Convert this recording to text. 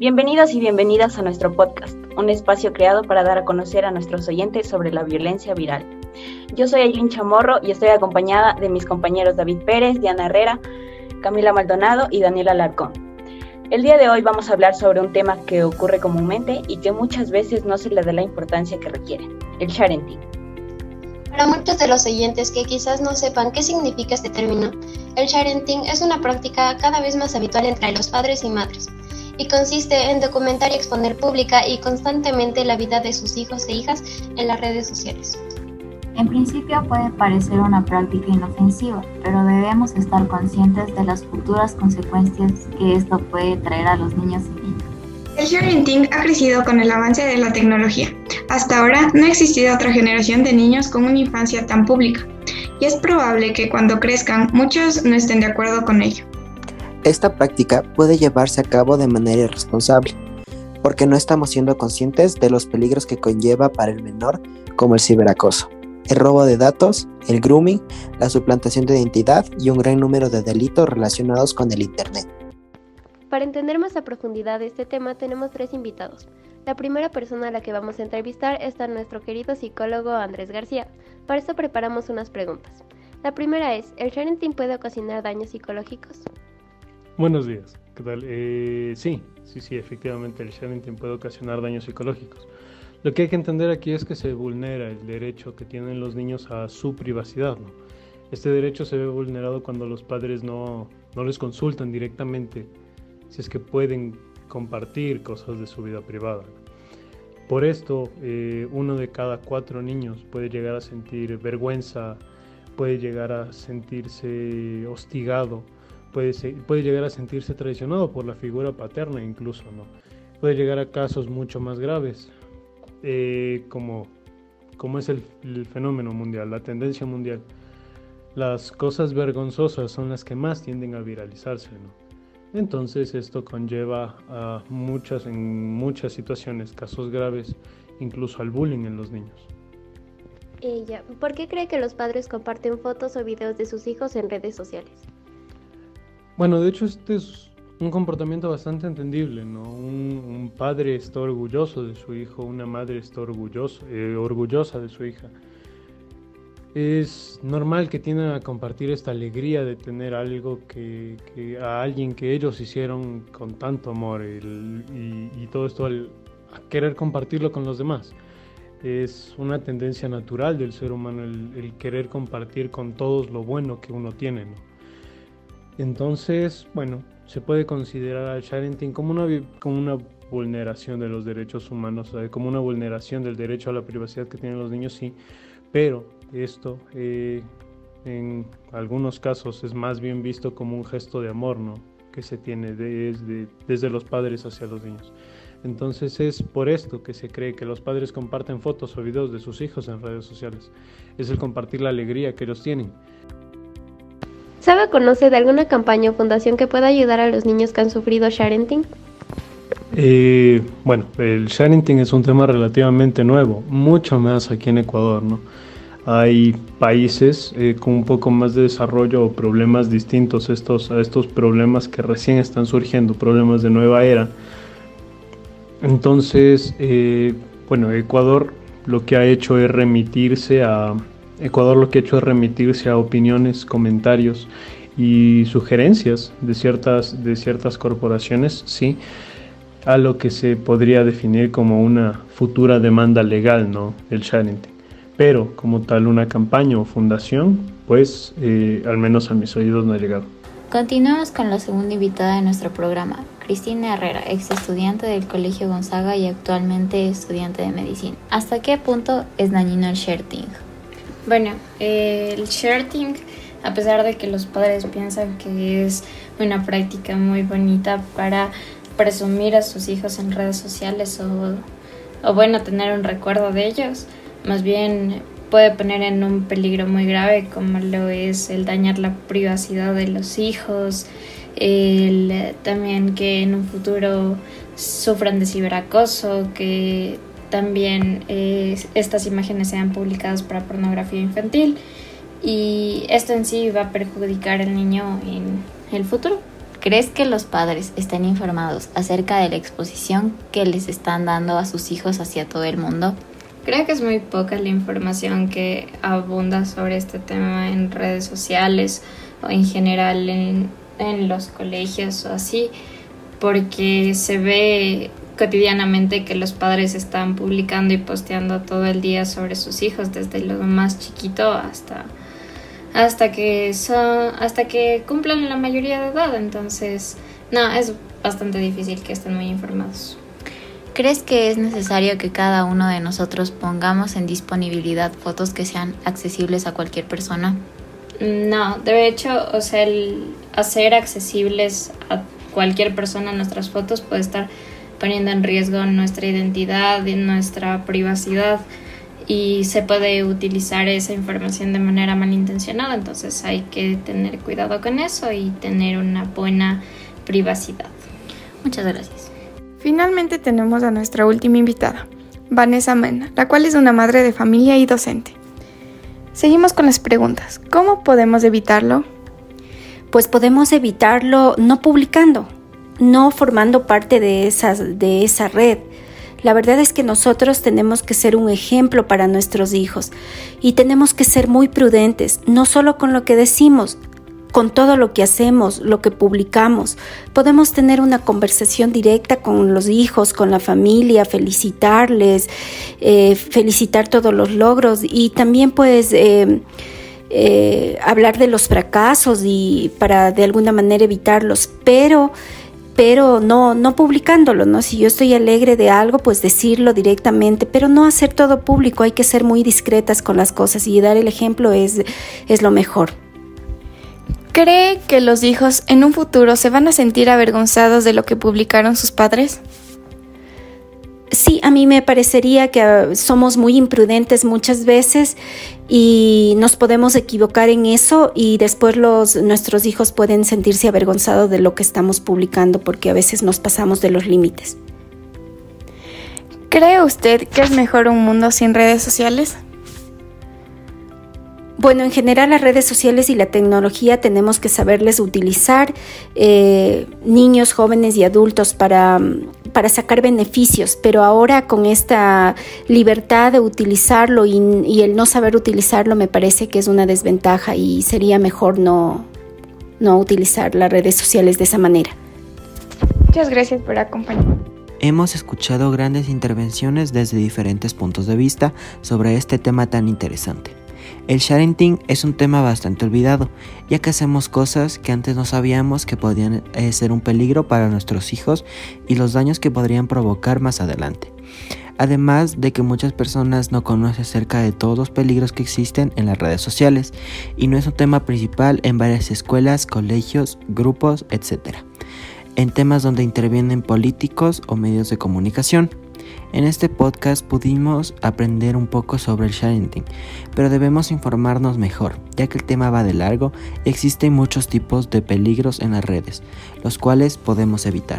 Bienvenidos y bienvenidas a nuestro podcast, un espacio creado para dar a conocer a nuestros oyentes sobre la violencia viral. Yo soy Aileen Chamorro y estoy acompañada de mis compañeros David Pérez, Diana Herrera, Camila Maldonado y Daniela Larcón. El día de hoy vamos a hablar sobre un tema que ocurre comúnmente y que muchas veces no se le da la importancia que requiere, el sharenting. Para muchos de los oyentes que quizás no sepan qué significa este término, el sharenting es una práctica cada vez más habitual entre los padres y madres y consiste en documentar y exponer pública y constantemente la vida de sus hijos e hijas en las redes sociales. En principio puede parecer una práctica inofensiva, pero debemos estar conscientes de las futuras consecuencias que esto puede traer a los niños y niñas. El parenting ha crecido con el avance de la tecnología. Hasta ahora no ha existido otra generación de niños con una infancia tan pública, y es probable que cuando crezcan muchos no estén de acuerdo con ello. Esta práctica puede llevarse a cabo de manera irresponsable, porque no estamos siendo conscientes de los peligros que conlleva para el menor, como el ciberacoso, el robo de datos, el grooming, la suplantación de identidad y un gran número de delitos relacionados con el Internet. Para entender más a profundidad este tema tenemos tres invitados. La primera persona a la que vamos a entrevistar está nuestro querido psicólogo Andrés García. Para esto preparamos unas preguntas. La primera es, ¿el sharing puede ocasionar daños psicológicos? Buenos días, ¿qué tal? Eh, sí, sí, sí, efectivamente el sharing puede ocasionar daños psicológicos. Lo que hay que entender aquí es que se vulnera el derecho que tienen los niños a su privacidad. ¿no? Este derecho se ve vulnerado cuando los padres no, no les consultan directamente si es que pueden compartir cosas de su vida privada. Por esto, eh, uno de cada cuatro niños puede llegar a sentir vergüenza, puede llegar a sentirse hostigado puede, puede llegar a sentirse traicionado por la figura paterna incluso, ¿no? Puede llegar a casos mucho más graves, eh, como, como es el, fenómeno mundial, la tendencia mundial. Las cosas vergonzosas son las que más tienden a viralizarse, ¿no? Entonces esto conlleva a muchas, en muchas situaciones, casos graves, incluso al bullying en los niños. Ella, ¿por qué cree que los padres comparten fotos o videos de sus hijos en redes sociales? Bueno, de hecho este es un comportamiento bastante entendible, ¿no? Un, padre está orgulloso de su hijo, una madre está orgulloso, eh, orgullosa de su hija. Es normal que tiendan a compartir esta alegría de tener algo que, a alguien que ellos hicieron con tanto amor y, todo esto al, a querer compartirlo con los demás. Es una tendencia natural del ser humano el, el querer compartir con todos lo bueno que uno tiene, ¿no? Entonces, bueno, se puede considerar al sharenting como una, como una vulneración de los derechos humanos, como una vulneración del derecho a la privacidad que tienen los niños, sí, pero esto eh, en algunos casos es más bien visto como un gesto de amor, ¿no? Que se tiene desde, desde los padres hacia los niños. Entonces es por esto que se cree que los padres comparten fotos o videos de sus hijos en redes sociales. Es el compartir la alegría que ellos tienen. ¿Sabe conoce de alguna campaña o fundación que pueda ayudar a los niños que han sufrido sharenting? Eh, bueno, el sharenting es un tema relativamente nuevo, mucho más aquí en Ecuador, ¿no? Hay países eh, con un poco más de desarrollo o problemas distintos estos, a estos problemas que recién están surgiendo, problemas de nueva era. Entonces, eh, bueno, Ecuador lo que ha hecho es remitirse a, Ecuador lo que ha hecho es remitirse a opiniones, comentarios y sugerencias de ciertas, de ciertas corporaciones, sí, a lo que se podría definir como una futura demanda legal, ¿no? El sharing. Pero como tal una campaña o fundación, pues eh, al menos a mis oídos no ha llegado. Continuamos con la segunda invitada de nuestro programa, Cristina Herrera, ex estudiante del Colegio Gonzaga y actualmente estudiante de medicina. ¿Hasta qué punto es dañino el sharing? Bueno, el sharing, a pesar de que los padres piensan que es una práctica muy bonita para presumir a sus hijos en redes sociales o, o bueno, tener un recuerdo de ellos, más bien puede poner en un peligro muy grave como lo es el dañar la privacidad de los hijos, el también que en un futuro sufran de ciberacoso, que también eh, estas imágenes sean publicadas para pornografía infantil y esto en sí va a perjudicar al niño en el futuro, ¿Crees que los padres estén informados acerca de la exposición que les están dando a sus hijos hacia todo el mundo? Creo que es muy poca la información que abunda sobre este tema en redes sociales o en general en, en los colegios o así, porque se ve cotidianamente que los padres están publicando y posteando todo el día sobre sus hijos, desde lo más chiquito hasta hasta que son hasta que cumplan la mayoría de edad, entonces no, es bastante difícil que estén muy informados. ¿Crees que es necesario que cada uno de nosotros pongamos en disponibilidad fotos que sean accesibles a cualquier persona? No, de hecho, o sea, el hacer accesibles a cualquier persona nuestras fotos puede estar poniendo en riesgo nuestra identidad y nuestra privacidad y se puede utilizar esa información de manera malintencionada, entonces hay que tener cuidado con eso y tener una buena privacidad. Muchas gracias. Finalmente tenemos a nuestra última invitada, Vanessa Mena, la cual es una madre de familia y docente. Seguimos con las preguntas. ¿Cómo podemos evitarlo? Pues podemos evitarlo no publicando, no formando parte de, de esa red. La verdad es que nosotros tenemos que ser un ejemplo para nuestros hijos y tenemos que ser muy prudentes, no solo con lo que decimos, con todo lo que hacemos, lo que publicamos. Podemos tener una conversación directa con los hijos, con la familia, felicitarles, eh, felicitar todos los logros y también pues... Eh, eh, hablar de los fracasos y para de alguna manera evitarlos, pero pero no, no publicándolo, ¿no? Si yo estoy alegre de algo, pues decirlo directamente, pero no hacer todo público, hay que ser muy discretas con las cosas y dar el ejemplo es, es lo mejor. ¿Cree que los hijos en un futuro se van a sentir avergonzados de lo que publicaron sus padres? Sí, a mí me parecería que ah, somos muy imprudentes muchas veces y nos podemos equivocar en eso y después los, nuestros hijos pueden sentirse avergonzados de lo que estamos publicando porque a veces nos pasamos de los límites. ¿Cree usted que es mejor un mundo sin redes sociales? Bueno, en general las redes sociales y la tecnología tenemos que saberles utilizar eh, niños, jóvenes y adultos para, para, sacar beneficios, pero ahora con esta libertad de utilizarlo y, y, el no saber utilizarlo me parece que es una desventaja y sería mejor no, no utilizar las redes sociales de esa manera. Muchas gracias por acompañarnos. Hemos escuchado grandes intervenciones desde diferentes puntos de vista sobre este tema tan interesante. El sharenting es un tema bastante olvidado, ya que hacemos cosas que antes no sabíamos que podían eh, ser un peligro para nuestros hijos y los daños que podrían provocar más adelante. Además de que muchas personas no conocen acerca de todos los peligros que existen en las redes sociales y no es un tema principal en varias escuelas, colegios, grupos, etc. En temas donde intervienen políticos o medios de comunicación. En este podcast pudimos aprender un poco sobre el sharenting, pero debemos informarnos mejor, ya que el tema va de largo y existen muchos tipos de peligros en las redes, los cuales podemos evitar.